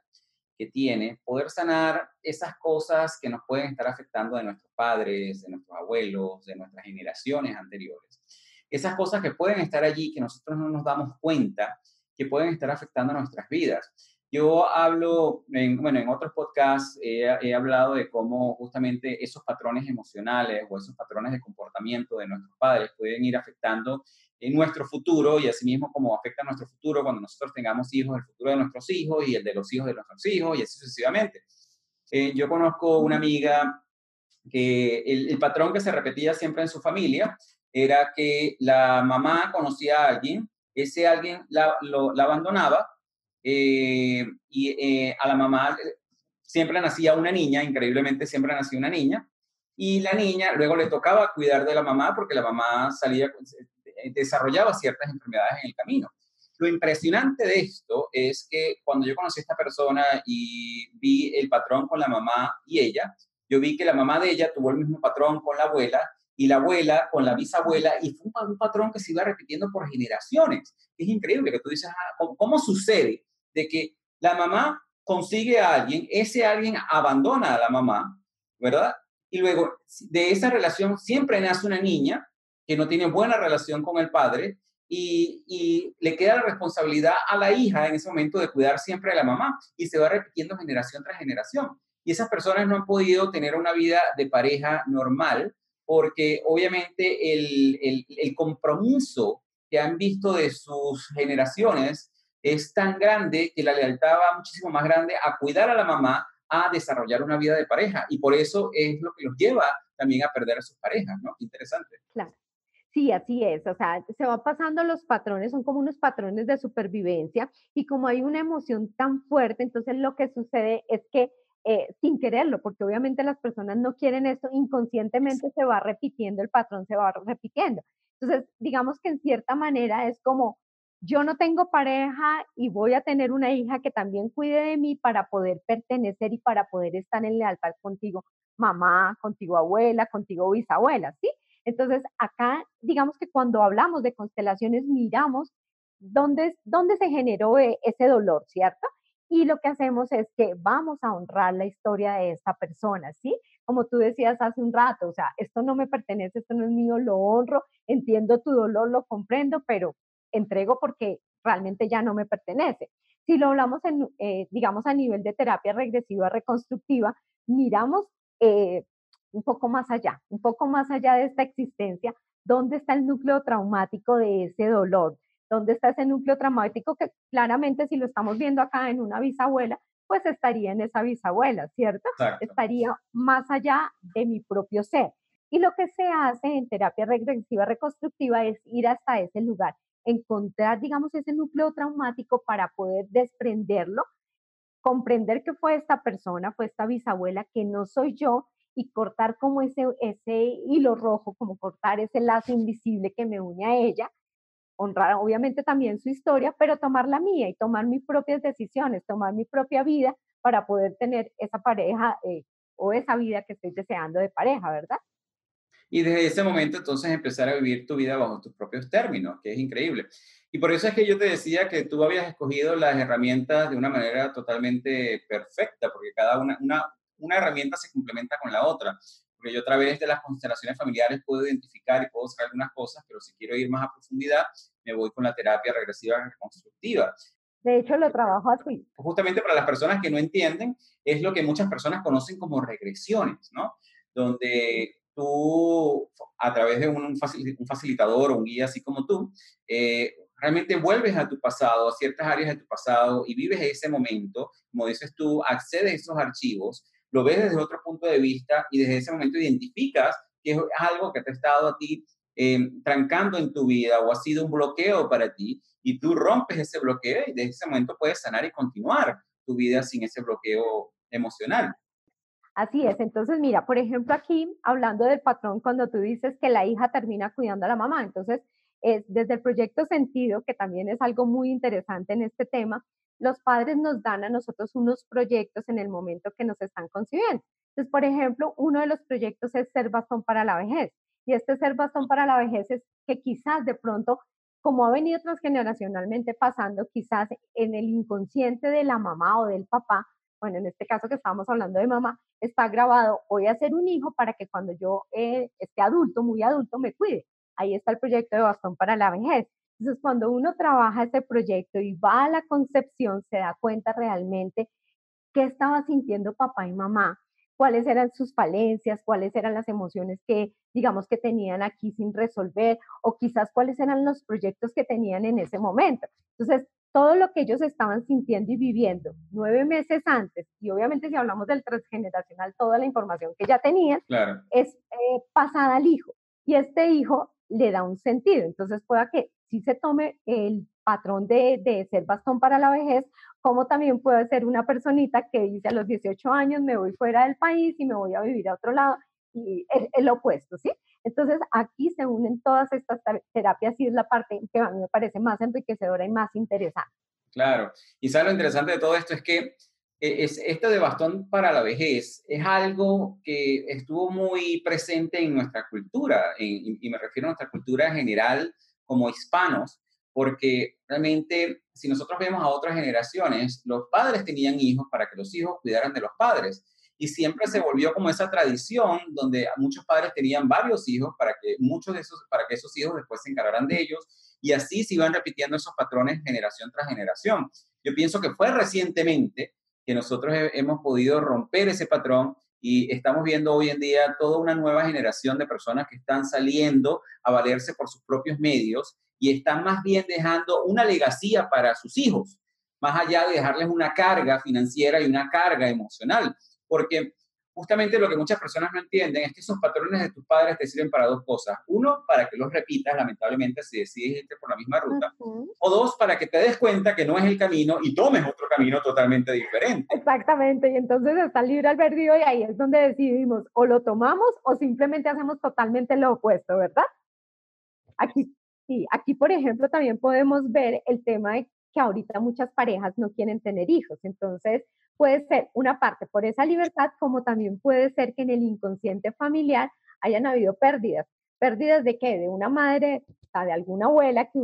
que tiene poder sanar esas cosas que nos pueden estar afectando de nuestros padres, de nuestros abuelos, de nuestras generaciones anteriores. Esas cosas que pueden estar allí, que nosotros no nos damos cuenta, que pueden estar afectando nuestras vidas. Yo hablo, en, bueno, en otros podcasts he, hablado de cómo justamente esos patrones emocionales o esos patrones de comportamiento de nuestros padres pueden ir afectando en nuestro futuro y asimismo cómo afecta nuestro futuro cuando nosotros tengamos hijos, el futuro de nuestros hijos y el de los hijos de nuestros hijos y así sucesivamente. Eh, yo conozco una amiga que el, patrón que se repetía siempre en su familia era que la mamá conocía a alguien, ese alguien la, abandonaba eh, y eh, a la mamá siempre nacía una niña, increíblemente siempre nacía una niña, y la niña luego le tocaba cuidar de la mamá porque la mamá salía, desarrollaba ciertas enfermedades en el camino. Lo impresionante de esto es que cuando yo conocí a esta persona y vi el patrón con la mamá y ella, yo vi que la mamá de ella tuvo el mismo patrón con la abuela y la abuela con la bisabuela y fue un, patrón que se iba repitiendo por generaciones. Es increíble que tú dices, ah, ¿cómo sucede? de que la mamá consigue a alguien, ese alguien abandona a la mamá, ¿verdad? Y luego de esa relación siempre nace una niña que no tiene buena relación con el padre y, le queda la responsabilidad a la hija en ese momento de cuidar siempre a la mamá y se va repitiendo generación tras generación. Y esas personas no han podido tener una vida de pareja normal porque obviamente el, el, el compromiso que han visto de sus generaciones es tan grande que la lealtad va muchísimo más grande a cuidar a la mamá, a desarrollar una vida de pareja. Y por eso es lo que los lleva también a perder a sus parejas, ¿no? Interesante. Claro. Sí, así es. O sea, se van pasando los patrones, son como unos patrones de supervivencia y como hay una emoción tan fuerte, entonces lo que sucede es que eh, sin quererlo, porque obviamente las personas no quieren esto, inconscientemente se va repitiendo, el patrón se va repitiendo. Entonces, digamos que en cierta manera es como yo no tengo pareja y voy a tener una hija que también cuide de mí para poder pertenecer y para poder estar en lealtad contigo, mamá, contigo abuela, contigo bisabuela, ¿sí? Entonces, acá, digamos que cuando hablamos de constelaciones, miramos dónde, dónde se generó e, ese dolor, ¿cierto? Y lo que hacemos es que vamos a honrar la historia de esta persona, ¿sí? Como tú decías hace un rato, o sea, esto no me pertenece, esto no es mío, lo honro, entiendo tu dolor, lo comprendo, pero entrego porque realmente ya no me pertenece. Si lo hablamos, en, eh, digamos, a nivel de terapia regresiva reconstructiva, miramos eh, un poco más allá, un poco más allá de esta existencia, dónde está el núcleo traumático de ese dolor, dónde está ese núcleo traumático que claramente si lo estamos viendo acá en una bisabuela, pues estaría en esa bisabuela, ¿cierto? Estaría más allá de mi propio ser. Y lo que se hace en terapia regresiva reconstructiva es ir hasta ese lugar encontrar, digamos, ese núcleo traumático para poder desprenderlo, comprender que fue esta persona, fue esta bisabuela, que no soy yo, y cortar como ese, ese hilo rojo, como cortar ese lazo invisible que me une a ella, honrar obviamente también su historia, pero tomar la mía y tomar mis propias decisiones, tomar mi propia vida para poder tener esa pareja eh, o esa vida que estoy deseando de pareja, ¿verdad? y desde ese momento entonces empezar a vivir tu vida bajo tus propios términos, que es increíble. Y por eso es que yo te decía que tú habías escogido las herramientas de una manera totalmente perfecta, porque cada una, una, una herramienta se complementa con la otra. Porque yo a través de las constelaciones familiares puedo identificar y puedo saber algunas cosas, pero si quiero ir más a profundidad, me voy con la terapia regresiva reconstructiva. De hecho, lo trabajo así. Justamente para las personas que no entienden, es lo que muchas personas conocen como regresiones, ¿no? Donde tú, a través de un, facilitador o un guía así como tú, eh, realmente vuelves a tu pasado, a ciertas áreas de tu pasado y vives ese momento, como dices tú, accedes a esos archivos, lo ves desde otro punto de vista y desde ese momento identificas que es algo que te ha estado a ti em, trancando en tu vida o ha sido un bloqueo para ti y tú rompes ese bloqueo y desde ese momento puedes sanar y continuar tu vida sin ese bloqueo emocional. Así es, entonces mira, por ejemplo aquí, hablando del patrón, cuando tú dices que la hija termina cuidando a la mamá, entonces es desde el proyecto Sentido, que también es algo muy interesante en este tema, los padres nos dan a nosotros unos proyectos en el momento que nos están concibiendo. Entonces, por ejemplo, uno de los proyectos es ser bastón para la vejez. Y este ser bastón para la vejez es que quizás de pronto, como ha venido transgeneracionalmente pasando, quizás en el inconsciente de la mamá o del papá, bueno, en este caso que estábamos hablando de mamá, está grabado, voy a ser un hijo para que cuando yo eh, esté adulto, muy adulto, me cuide. Ahí está el proyecto de bastón para la vejez. Entonces, cuando uno trabaja ese proyecto y va a la concepción, se da cuenta realmente qué estaba sintiendo papá y mamá, cuáles eran sus falencias, cuáles eran las emociones que, digamos, que tenían aquí sin resolver, o quizás cuáles eran los proyectos que tenían en ese momento. Entonces, todo lo que ellos estaban sintiendo y viviendo nueve meses antes, y obviamente si hablamos del transgeneracional, toda la información que ya tenían es eh, pasada al hijo. Y este hijo le da un sentido. Entonces, pueda que si se tome el patrón de, de, ser bastón para la vejez, como también puede ser una personita que dice a los 18 años me voy fuera del país y me voy a vivir a otro lado, y el opuesto, ¿sí? Entonces, aquí se unen todas estas terapias y es la parte que a mí me parece más enriquecedora y más interesante. Claro, y sabes lo interesante de todo esto es que es, esto de bastón para la vejez es algo que estuvo muy presente en nuestra cultura, y me refiero a nuestra cultura en general como hispanos, porque realmente si nosotros vemos a otras generaciones, los padres tenían hijos para que los hijos cuidaran de los padres y siempre se volvió como esa tradición donde muchos padres tenían varios hijos para que muchos de esos para que esos hijos después se encargaran de ellos y así se iban repitiendo esos patrones generación tras generación. Yo pienso que fue recientemente que nosotros hemos podido romper ese patrón y estamos viendo hoy en día toda una nueva generación de personas que están saliendo a valerse por sus propios medios y están más bien dejando una legacía para sus hijos, más allá de dejarles una carga financiera y una carga emocional porque justamente lo que muchas personas no entienden es que esos patrones de tus padres te sirven para dos cosas. Uno, para que los repitas, lamentablemente, si decides irte por la misma ruta. O dos, para que te des cuenta que no es el camino y tomes otro camino totalmente diferente. Exactamente, y entonces está libre albedrío y ahí es donde decidimos o lo tomamos o simplemente hacemos totalmente lo opuesto, ¿verdad? Aquí, sí, aquí, por ejemplo, también podemos ver el tema de que ahorita muchas parejas no quieren tener hijos. Entonces, puede ser una parte por esa libertad, como también puede ser que en el inconsciente familiar hayan habido pérdidas. ¿Pérdidas de qué? De una madre, de alguna abuela que,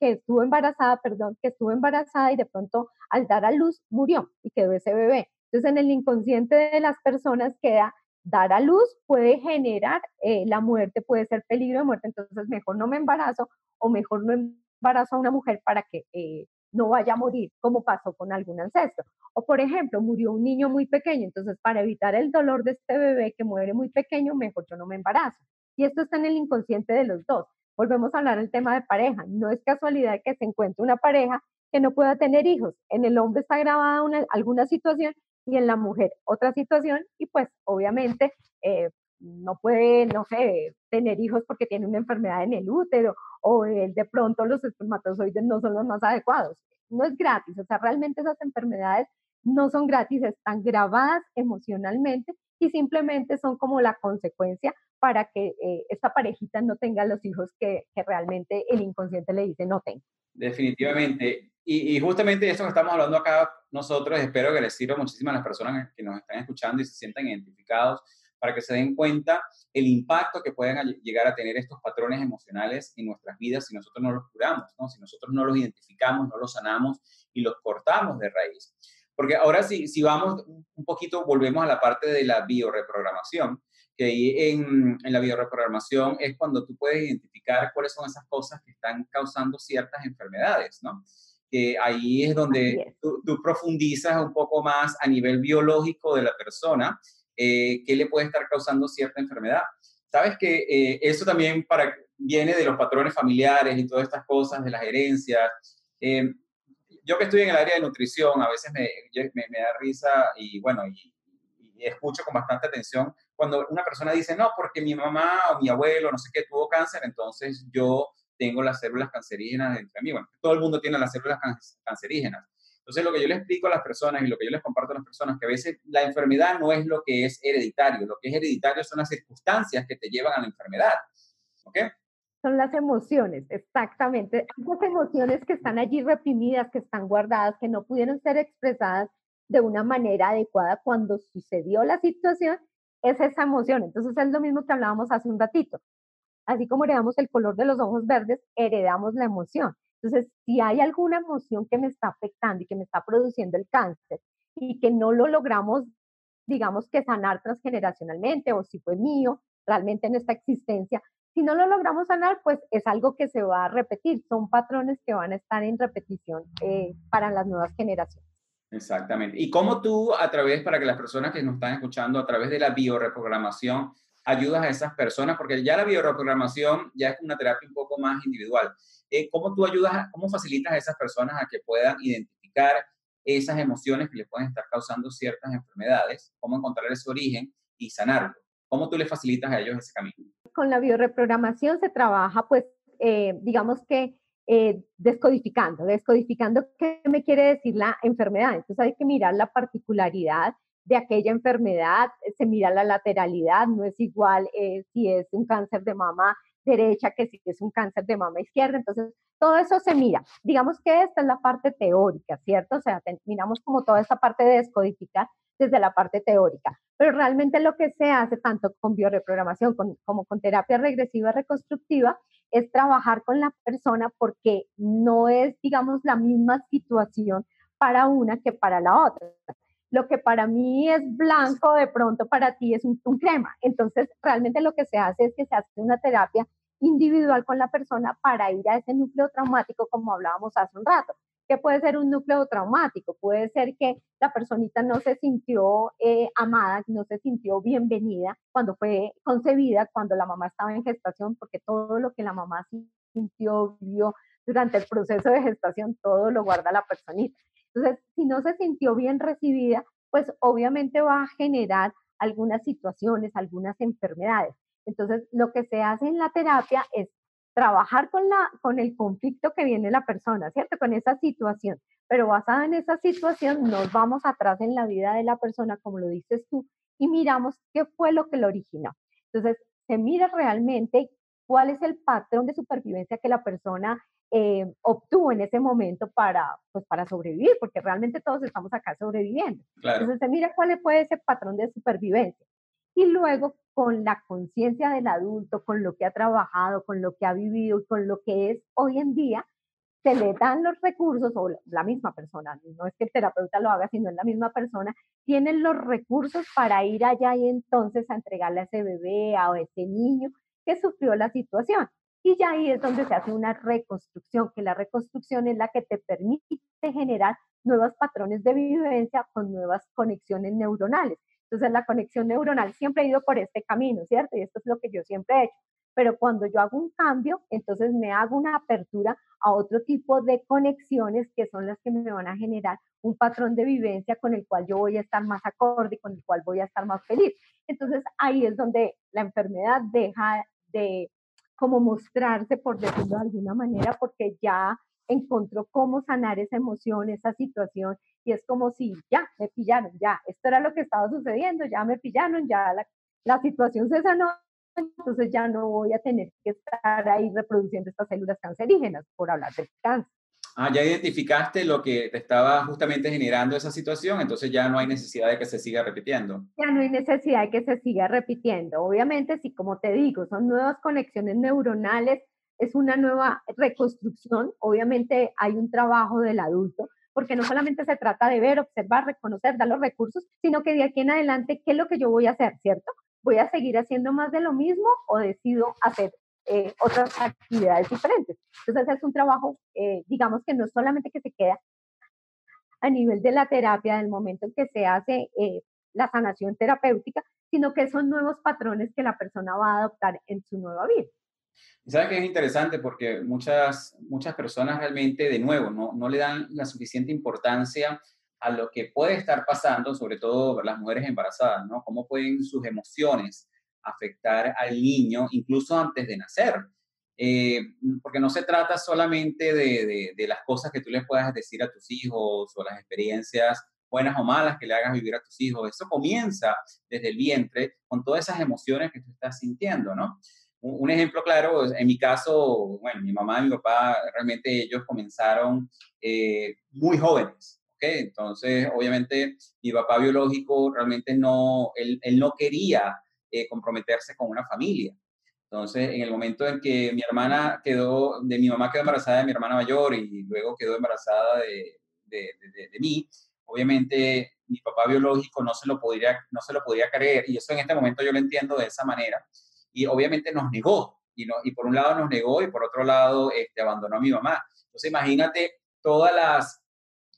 que estuvo embarazada, perdón, que estuvo embarazada y de pronto al dar a luz murió y quedó ese bebé. Entonces en el inconsciente de las personas queda dar a luz puede generar eh, la muerte, puede ser peligro de muerte, entonces mejor no me embarazo o mejor no embarazo a una mujer para que eh, no vaya a morir, como pasó con algún ancestro. O por ejemplo, murió un niño muy pequeño, entonces para evitar el dolor de este bebé que muere muy pequeño, mejor yo no me embarazo. Y esto está en el inconsciente de los dos. Volvemos a hablar del tema de pareja. No es casualidad que se encuentre una pareja que no pueda tener hijos. En el hombre está grabada una, alguna situación y en la mujer otra situación y pues obviamente eh, no puede, no sé, tener hijos porque tiene una enfermedad en el útero o de pronto los espermatozoides no son los más adecuados. No es gratis, o sea, realmente esas enfermedades no son gratis, están grabadas emocionalmente y simplemente son como la consecuencia para que eh, esta parejita no tenga los hijos que, que, realmente el inconsciente le dice no tengo. Definitivamente. Y, y justamente de eso que estamos hablando acá nosotros, espero que les sirva muchísimo a las personas que nos están escuchando y se sientan identificados para que se den cuenta el impacto que pueden llegar a tener estos patrones emocionales en nuestras vidas si nosotros no los curamos, ¿no? si nosotros no los identificamos, no los sanamos y los cortamos de raíz. Porque ahora si, si vamos un poquito, volvemos a la parte de la bioreprogramación, que ahí en, en, la bioreprogramación es cuando tú puedes identificar cuáles son esas cosas que están causando ciertas enfermedades, ¿no? Que ahí es donde tú, tú, profundizas un poco más a nivel biológico de la persona eh, qué le puede estar causando cierta enfermedad. Sabes que eh, eso también para, viene de los patrones familiares y todas estas cosas, de las herencias. Eh, yo que estoy en el área de nutrición, a veces me, me, da risa y bueno, y, escucho con bastante atención cuando una persona dice, no, porque mi mamá o mi abuelo, no sé qué, tuvo cáncer, entonces yo tengo las células cancerígenas entre mí. Bueno, todo el mundo tiene las células cancerígenas. Entonces, lo que yo le explico a las personas y lo que yo les comparto a las personas, que a veces la enfermedad no es lo que es hereditario, lo que es hereditario son las circunstancias que te llevan a la enfermedad. ¿Ok? Son las emociones, exactamente. Las emociones que están allí reprimidas, que están guardadas, que no pudieron ser expresadas de una manera adecuada cuando sucedió la situación, es esa emoción. Entonces es lo mismo que hablábamos hace un ratito. Así como heredamos el color de los ojos verdes, heredamos la emoción. Entonces, si hay alguna emoción que me está afectando y que me está produciendo el cáncer y que no lo logramos, digamos que sanar transgeneracionalmente o si fue mío realmente en esta existencia, si no lo logramos sanar, pues es algo que se va a repetir, son patrones que van a estar en repetición eh, para las nuevas generaciones. Exactamente. ¿Y cómo tú, a través, para que las personas que nos están escuchando, a través de la bioreprogramación, ayudas a esas personas? Porque ya la bioreprogramación ya es una terapia un poco más individual. Eh, ¿Cómo tú ayudas, cómo facilitas a esas personas a que puedan identificar esas emociones que les pueden estar causando ciertas enfermedades? ¿Cómo encontrar ese origen y sanarlo? ¿Cómo tú les facilitas a ellos ese camino? Con la bioreprogramación se trabaja, pues, eh, digamos que eh, descodificando, descodificando qué me quiere decir la enfermedad. Entonces hay que mirar la particularidad de aquella enfermedad, se mira la lateralidad, no es igual si es un cáncer de mama derecha que si es un cáncer de mama izquierda. Entonces, todo eso se mira. Digamos que esta es la parte teórica, ¿cierto? O sea, miramos como toda esta parte de descodificar desde la parte teórica. Pero realmente lo que se hace tanto con bioreprogramación como con terapia regresiva reconstructiva es trabajar con la persona porque no es, digamos, la misma situación para una que para la otra lo que para mí es blanco, de pronto para ti es un, crema. Entonces, realmente lo que se hace es que se hace una terapia individual con la persona para ir a ese núcleo traumático, como hablábamos hace un rato. ¿Qué puede ser un núcleo traumático? Puede ser que la personita no se sintió eh, amada, no se sintió bienvenida cuando fue concebida, cuando la mamá estaba en gestación, porque todo lo que la mamá sintió, vio durante el proceso de gestación, todo lo guarda la personita. Entonces, si no se sintió bien recibida, pues obviamente va a generar algunas situaciones, algunas enfermedades. Entonces, lo que se hace en la terapia es trabajar con, la, con el conflicto que viene la persona, ¿cierto? Con esa situación. Pero basada en esa situación, nos vamos atrás en la vida de la persona, como lo dices tú, y miramos qué fue lo que lo originó. Entonces, se mira realmente cuál es el patrón de supervivencia que la persona eh, obtuvo en ese momento para, pues, para sobrevivir, porque realmente todos estamos acá sobreviviendo. Entonces se mira cuál fue ese patrón de supervivencia. Y luego con la conciencia del adulto, con lo que ha trabajado, con lo que ha vivido y con lo que es hoy en día, se le dan los recursos, o la misma persona, no es que el terapeuta lo haga, sino es la misma persona, tienen los recursos para ir allá y entonces a entregarle a ese bebé, a ese niño que sufrió la situación. Y ya ahí es donde se hace una reconstrucción, que la reconstrucción es la que te permite generar nuevos patrones de vivencia con nuevas conexiones neuronales. Entonces la conexión neuronal siempre ha ido por este camino, ¿cierto? Y esto es lo que yo siempre he hecho. Pero cuando yo hago un cambio, entonces me hago una apertura a otro tipo de conexiones que son las que me van a generar un patrón de vivencia con el cual yo voy a estar más acorde, con el cual voy a estar más feliz. Entonces ahí es donde la enfermedad deja de como mostrarse, por decirlo de alguna manera, porque ya encontró cómo sanar esa emoción, esa situación, y es como si ya me pillaron, ya, esto era lo que estaba sucediendo, ya me pillaron, ya la, la situación se sanó, entonces ya no voy a tener que estar ahí reproduciendo estas células cancerígenas, por hablar del cáncer. Ah, ya identificaste lo que te estaba justamente generando esa situación, entonces ya no hay necesidad de que se siga repitiendo. Ya no hay necesidad de que se siga repitiendo. Obviamente, si como te digo, son nuevas conexiones neuronales, es una nueva reconstrucción, obviamente hay un trabajo del adulto, porque no solamente se trata de ver, observar, reconocer, dar los recursos, sino que de aquí en adelante, ¿qué es lo que yo voy a hacer, cierto? ¿Voy a seguir haciendo más de lo mismo o decido hacer eh, otras actividades diferentes. Entonces es un trabajo, eh, digamos que no solamente que se queda a nivel de la terapia, del momento en que se hace eh, la sanación terapéutica, sino que son nuevos patrones que la persona va a adoptar en su nueva vida. ¿Sabes que es interesante? Porque muchas, muchas personas realmente, de nuevo, no, no le dan la suficiente importancia a lo que puede estar pasando, sobre todo las mujeres embarazadas, ¿no? Cómo pueden sus emociones afectar al niño incluso antes de nacer. Eh, porque no se trata solamente de, de, las cosas que tú les puedas decir a tus hijos o las experiencias buenas o malas que le hagas vivir a tus hijos. Eso comienza desde el vientre con todas esas emociones que tú estás sintiendo, ¿no? Un, ejemplo claro, en mi caso, bueno, mi mamá y mi papá, realmente ellos comenzaron eh, muy jóvenes, Entonces, obviamente, mi papá biológico realmente no, él, él no quería eh, comprometerse con una familia. Entonces, en el momento en que mi hermana quedó, de mi mamá quedó embarazada de mi hermana mayor y luego quedó embarazada de, de, de, mí, obviamente mi papá biológico no se, lo podría, no se lo podría creer y eso en este momento yo lo entiendo de esa manera y obviamente nos negó y, no, y por un lado nos negó y por otro lado este, abandonó a mi mamá. Entonces imagínate todas las,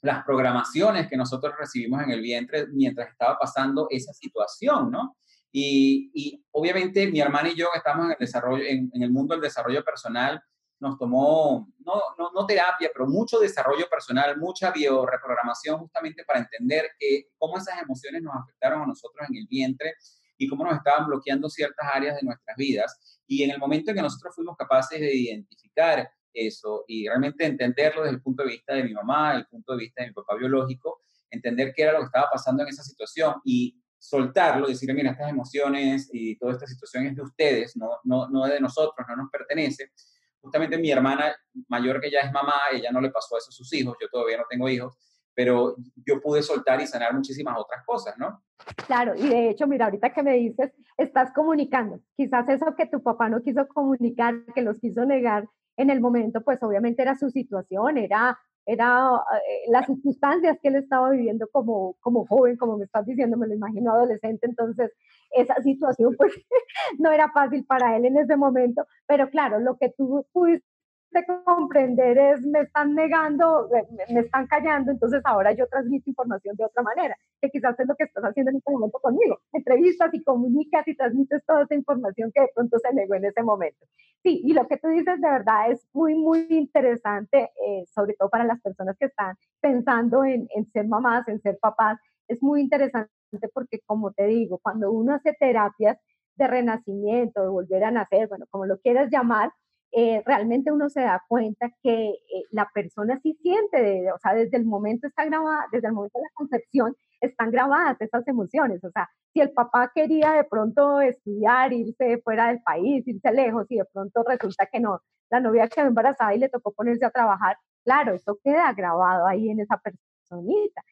las programaciones que nosotros recibimos en el vientre mientras estaba pasando esa situación, ¿no? Y, y, obviamente mi hermana y yo estamos en el desarrollo, en, el mundo del desarrollo personal, nos tomó, no, no, no, terapia, pero mucho desarrollo personal, mucha bioreprogramación justamente para entender que, cómo esas emociones nos afectaron a nosotros en el vientre y cómo nos estaban bloqueando ciertas áreas de nuestras vidas. Y en el momento en que nosotros fuimos capaces de identificar eso y realmente entenderlo desde el punto de vista de mi mamá, desde el punto de vista de mi papá biológico, entender qué era lo que estaba pasando en esa situación y soltarlo, decir, mira, estas emociones y toda esta situación es de ustedes, no, no, no de nosotros, no nos pertenece. Justamente mi hermana mayor, que ya es mamá, ella no le pasó eso a sus hijos, yo todavía no tengo hijos, pero yo pude soltar y sanar muchísimas otras cosas, ¿no? Claro, y de hecho, mira, ahorita que me dices, estás comunicando. Quizás eso que tu papá no quiso comunicar, que los quiso negar en el momento, pues obviamente era su situación, era era eh, las circunstancias que él estaba viviendo como, como joven, como me estás diciendo, me lo imagino adolescente, entonces esa situación pues no era fácil para él en ese momento, pero claro, lo que tú pudiste comprender es, me están negando, me, están callando, entonces ahora yo transmito información de otra manera, que quizás es lo que estás haciendo en este momento conmigo. Entrevistas y comunicas y transmites toda esa información que de pronto se negó en ese momento. Sí, y lo que tú dices de verdad es muy, muy interesante, eh, sobre todo para las personas que están pensando en, en ser mamás, en ser papás. Es muy interesante porque, como te digo, cuando uno hace terapias de renacimiento, de volver a nacer, bueno, como lo quieras llamar, eh, realmente uno se da cuenta que eh, la persona sí siente, o sea, desde el momento está grabada, desde el momento de la concepción, están grabadas esas emociones. O sea, si el papá quería de pronto estudiar, irse fuera del país, irse lejos, y de pronto resulta que no, la novia quedó embarazada y le tocó ponerse a trabajar, claro, eso queda grabado ahí en esa personita.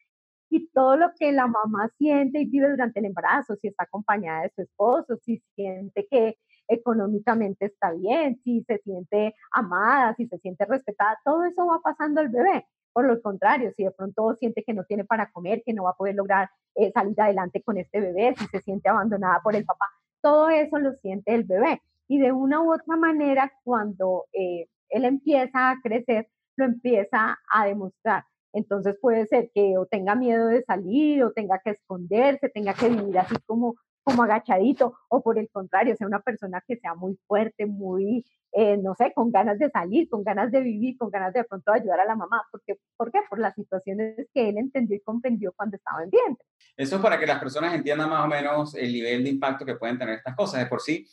Y todo lo que la mamá siente y vive durante el embarazo, si está acompañada de su esposo, si siente que económicamente está bien, si se siente amada, si se siente respetada, todo eso va pasando al bebé. Por lo contrario, si de pronto siente que no tiene para comer, que no va a poder lograr eh, salir adelante con este bebé, si se siente abandonada por el papá, todo eso lo siente el bebé. Y de una u otra manera, cuando eh, él empieza a crecer, lo empieza a demostrar. Entonces puede ser que o tenga miedo de salir, o tenga que esconderse, tenga que vivir así como como agachadito o por el contrario, sea una persona que sea muy fuerte, muy, eh, no sé, con ganas de salir, con ganas de vivir, con ganas de, pronto ayudar a la mamá. Porque, ¿Por qué? Por las situaciones que él entendió y comprendió cuando estaba en vientre. Eso es para que las personas entiendan más o menos el nivel de impacto que pueden tener estas cosas. De por sí,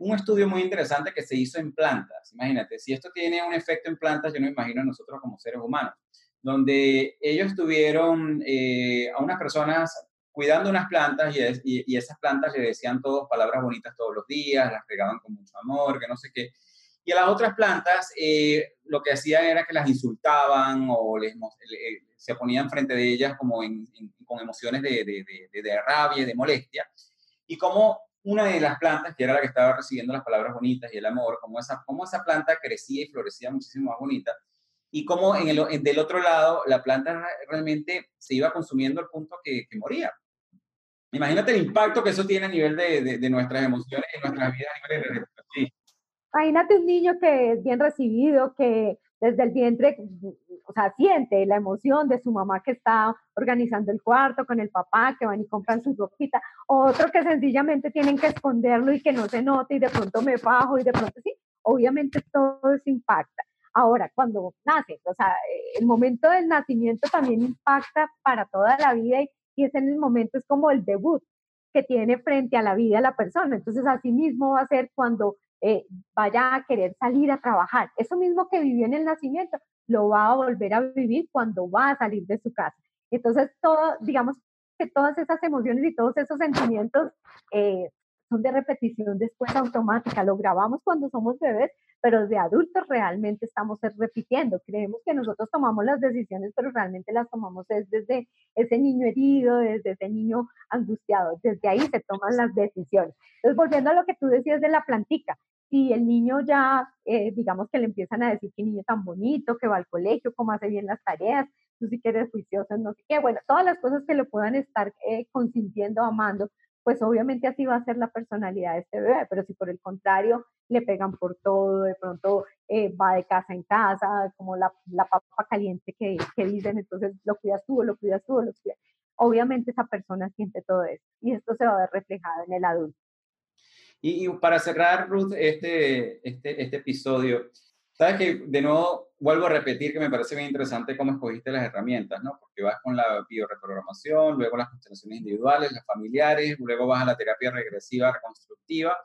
un estudio muy interesante que se hizo en plantas. Imagínate, si esto tiene un efecto en plantas, yo no imagino nosotros como seres humanos, donde ellos tuvieron eh, a unas personas cuidando unas plantas y, esas plantas le decían todos palabras bonitas todos los días, las regaban con mucho amor, que no sé qué. Y a las otras plantas eh, lo que hacían era que las insultaban o les, se ponían frente de ellas como con emociones de, de, de, rabia, de molestia. Y como una de las plantas, que era la que estaba recibiendo las palabras bonitas y el amor, como esa, como esa planta crecía y florecía muchísimo más bonita, y como en el, del otro lado la planta realmente se iba consumiendo al punto que, que moría. Imagínate el impacto que eso tiene a nivel de, de, nuestras emociones y nuestras vidas de Imagínate un niño que es bien recibido, que desde el vientre, o sea, siente la emoción de su mamá que está organizando el cuarto con el papá, que van y compran su ropita, otro que sencillamente tienen que esconderlo y que no se note y de pronto me bajo y de pronto sí, obviamente todo eso impacta. Ahora, cuando nace, o sea, el momento del nacimiento también impacta para toda la vida y, y es en el momento, es como el debut que tiene frente a la vida la persona. Entonces, así mismo va a ser cuando eh, vaya a querer salir a trabajar. Eso mismo que vivió en el nacimiento, lo va a volver a vivir cuando va a salir de su casa. Entonces, todo, digamos que todas esas emociones y todos esos sentimientos eh, son de repetición después automática. Lo grabamos cuando somos bebés, pero de adultos realmente estamos repitiendo. Creemos que nosotros tomamos las decisiones, pero realmente las tomamos desde ese niño herido, desde ese niño angustiado. Desde ahí se toman las decisiones. Entonces, volviendo a lo que tú decías de la plantica, si el niño ya, eh, digamos que le empiezan a decir que niño tan bonito, que va al colegio, cómo hace bien las tareas, tú sí que eres juicioso, no sé qué, bueno, todas las cosas que le puedan estar eh, consintiendo, amando, pues obviamente así va a ser la personalidad de este bebé, pero si por el contrario le pegan por todo, de pronto eh, va de casa en casa, como la, la papa caliente que, que, dicen, entonces lo cuidas tú, lo cuidas tú, lo cuidas. Obviamente esa persona siente todo eso y esto se va a ver reflejado en el adulto. Y, para cerrar, Ruth, este, este, este episodio, sabes que de nuevo vuelvo a repetir que me parece bien interesante cómo escogiste las herramientas, ¿no? Porque vas con la bioreprogramación, luego las constelaciones individuales, las familiares, luego vas a la terapia regresiva reconstructiva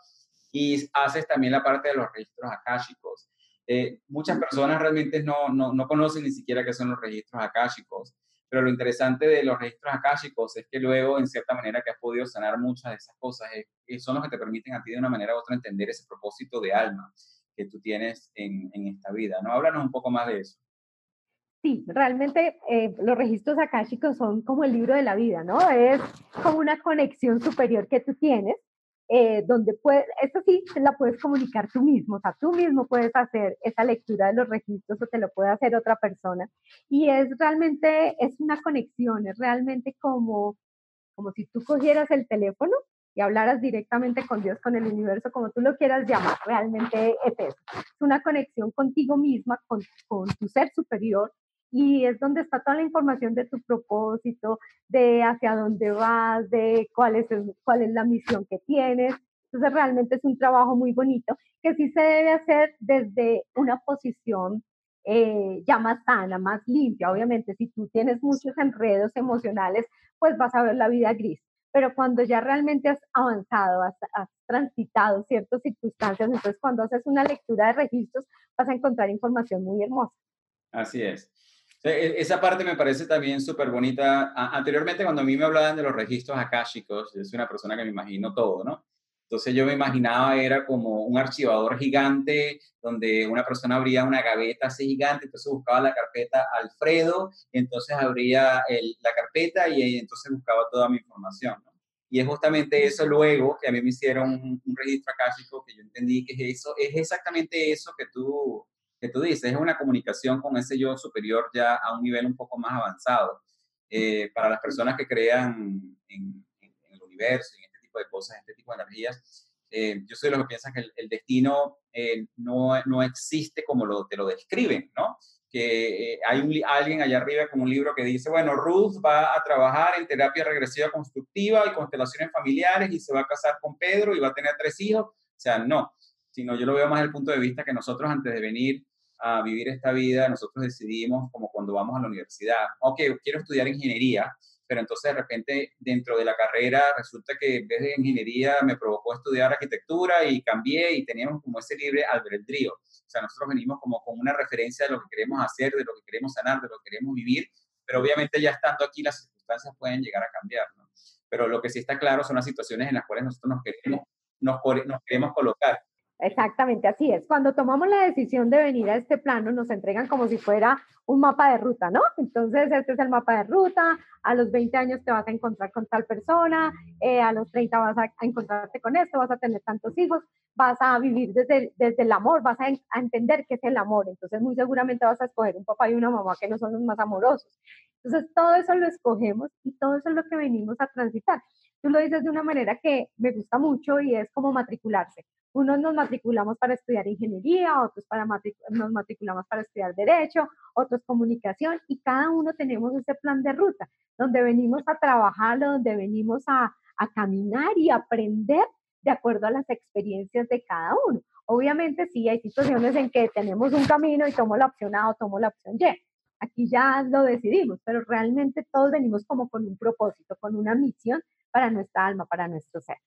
y haces también la parte de los registros akáshicos. Eh, muchas personas realmente no, no, no, conocen ni siquiera qué son los registros akáshicos, pero lo interesante de los registros akáshicos es que luego, en cierta manera, que has podido sanar muchas de esas cosas, es, son los que te permiten a ti de una manera u otra entender ese propósito de alma que tú tienes en, en esta vida, ¿no? Háblanos un poco más de eso. Sí, realmente eh, los registros akáshicos son como el libro de la vida, ¿no? Es como una conexión superior que tú tienes eh, donde puedes, eso sí, la puedes comunicar tú mismo, o sea, tú mismo puedes hacer esa lectura de los registros o te lo puede hacer otra persona. Y es realmente, es una conexión, es realmente como, como si tú cogieras el teléfono y hablaras directamente con Dios, con el universo, como tú lo quieras llamar, realmente es eso. Es una conexión contigo misma, con, tu ser superior, y es donde está toda la información de tu propósito, de hacia dónde vas, de cuál es, cuál es la misión que tienes. Entonces realmente es un trabajo muy bonito que sí se debe hacer desde una posición eh, ya más sana, más limpia. Obviamente, si tú tienes muchos enredos emocionales, pues vas a ver la vida gris. Pero cuando ya realmente has avanzado, has, transitado ciertas circunstancias, entonces cuando haces una lectura de registros, vas a encontrar información muy hermosa. Así es. E, esa parte me parece también súper bonita. Anteriormente, cuando a mí me hablaban de los registros akáshicos, yo soy una persona que me imagino todo, ¿no? Entonces yo me imaginaba era como un archivador gigante donde una persona abría una gaveta así gigante, entonces buscaba la carpeta Alfredo, entonces abría la carpeta y entonces buscaba toda mi información. Y es justamente eso luego que a mí me hicieron un, registro akáshico que yo entendí que es eso, es exactamente eso que tú que tú dices, es una comunicación con ese yo superior ya a un nivel un poco más avanzado. Eh, para las personas que crean en, el universo, en este tipo de cosas, este tipo de energías, eh, yo soy de los que piensan que el, destino eh, no, no, existe como lo, te lo describen, ¿no? Que hay un, alguien allá arriba con un libro que dice, bueno, Ruth va a trabajar en terapia regresiva constructiva y constelaciones familiares y se va a casar con Pedro y va a tener tres hijos. O sea, no, sino yo lo veo más desde el punto de vista que nosotros antes de venir a vivir esta vida, nosotros decidimos, como cuando vamos a la universidad, ok, quiero estudiar ingeniería, pero entonces de repente dentro de la carrera resulta que en vez de ingeniería me provocó estudiar arquitectura y cambié y teníamos como ese libre albedrío. O sea, nosotros venimos como con una referencia de lo que queremos hacer, de lo que queremos sanar, de lo que queremos vivir, pero obviamente ya estando aquí las circunstancias pueden llegar a cambiar, ¿no? Pero lo que sí está claro son las situaciones en las cuales nosotros nos queremos, nos, nos queremos colocar. Exactamente, así es. Cuando tomamos la decisión de venir a este plano, nos entregan como si fuera un mapa de ruta, ¿no? Entonces, este es el mapa de ruta, a los 20 años te vas a encontrar con tal persona, eh, a los 30 vas a, encontrarte con esto, vas a tener tantos hijos, vas a vivir desde, desde el amor, vas a, a, entender qué es el amor, entonces muy seguramente vas a escoger un papá y una mamá que no son los más amorosos. Entonces, todo eso lo escogemos y todo eso es lo que venimos a transitar. Tú lo dices de una manera que me gusta mucho y es como matricularse unos nos matriculamos para estudiar ingeniería, otros para nos matriculamos para estudiar derecho, otros comunicación y cada uno tenemos ese plan de ruta donde venimos a trabajar, donde venimos a, a caminar y aprender de acuerdo a las experiencias de cada uno. Obviamente sí hay situaciones en que tenemos un camino y tomo la opción A o tomo la opción Y. Aquí ya lo decidimos, pero realmente todos venimos como con un propósito, con una misión para nuestra alma, para nuestro ser.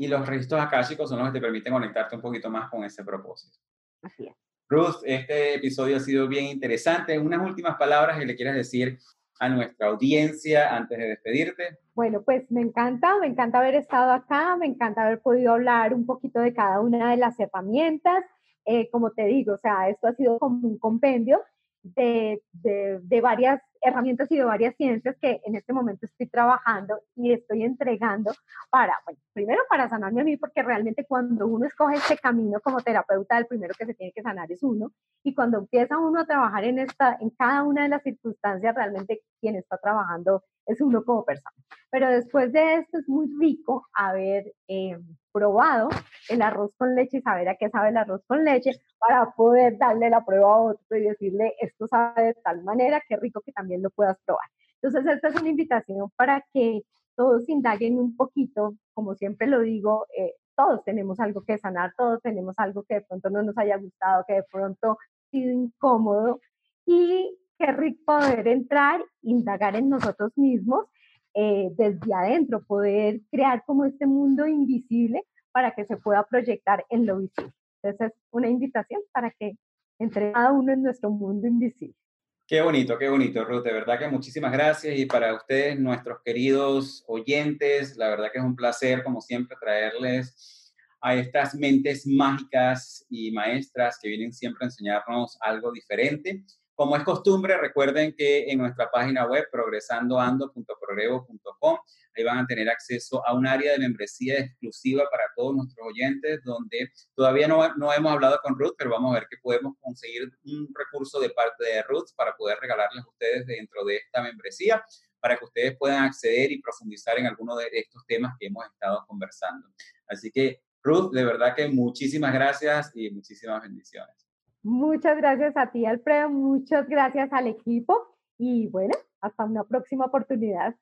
Y los registros akáshicos son los que te permiten conectarte un poquito más con ese propósito. Así es. Ruth, este episodio ha sido bien interesante. Unas últimas palabras que le quieras decir a nuestra audiencia antes de despedirte? Bueno, pues me encanta, me encanta haber estado acá, me encanta haber podido hablar un poquito de cada una de las herramientas. Eh, como te digo, o sea, esto ha sido como un compendio de, de, de, varias herramientas y de varias ciencias que en este momento estoy trabajando y estoy entregando para, bueno, primero para sanarme a mí, porque realmente cuando uno escoge este camino como terapeuta, el primero que se tiene que sanar es uno, y cuando empieza uno a trabajar en, esta, en cada una de las circunstancias, realmente quien está trabajando es uno como persona. Pero después de esto es muy rico haber eh, probado el arroz con leche y saber a qué sabe el arroz con leche para poder darle la prueba a otro y decirle, esto sabe de tal manera, qué rico que también lo puedas probar. Entonces, esta es una invitación para que todos indaguen un poquito, como siempre lo digo, eh, todos tenemos algo que sanar, todos tenemos algo que de pronto no nos haya gustado, que de pronto ha sido incómodo y qué rico poder entrar, indagar en nosotros mismos eh, desde adentro, poder crear como este mundo invisible para que se pueda proyectar en lo visible. Entonces es una invitación para que entre cada uno en nuestro mundo invisible. Qué bonito, qué bonito, Ruth. De verdad que muchísimas gracias. Y para ustedes, nuestros queridos oyentes, la verdad que es un placer, como siempre, traerles a estas mentes mágicas y maestras que vienen siempre a enseñarnos algo diferente. Como es costumbre, recuerden que en nuestra página web progresandoando.progrevo.com ahí van a tener acceso a un área de membresía exclusiva para todos nuestros oyentes, donde todavía no, no hemos hablado con Ruth, pero vamos a ver que podemos conseguir un recurso de parte de Ruth para poder regalarles a ustedes dentro de esta membresía para que ustedes puedan acceder y profundizar en alguno de estos temas que hemos estado conversando. Así que, Ruth, de verdad que muchísimas gracias y muchísimas bendiciones. Muchas gracias a ti, Alfredo. Muchas gracias al equipo. Y bueno, hasta una próxima oportunidad.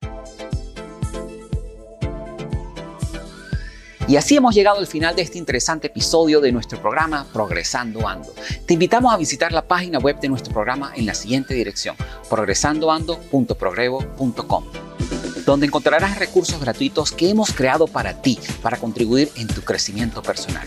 Y así hemos llegado al final de este interesante episodio de nuestro programa Progresando Ando. Te invitamos a visitar la página web de nuestro programa en la siguiente dirección, progresandoando.progrevo.com, donde encontrarás recursos gratuitos que hemos creado para ti, para contribuir en tu crecimiento personal.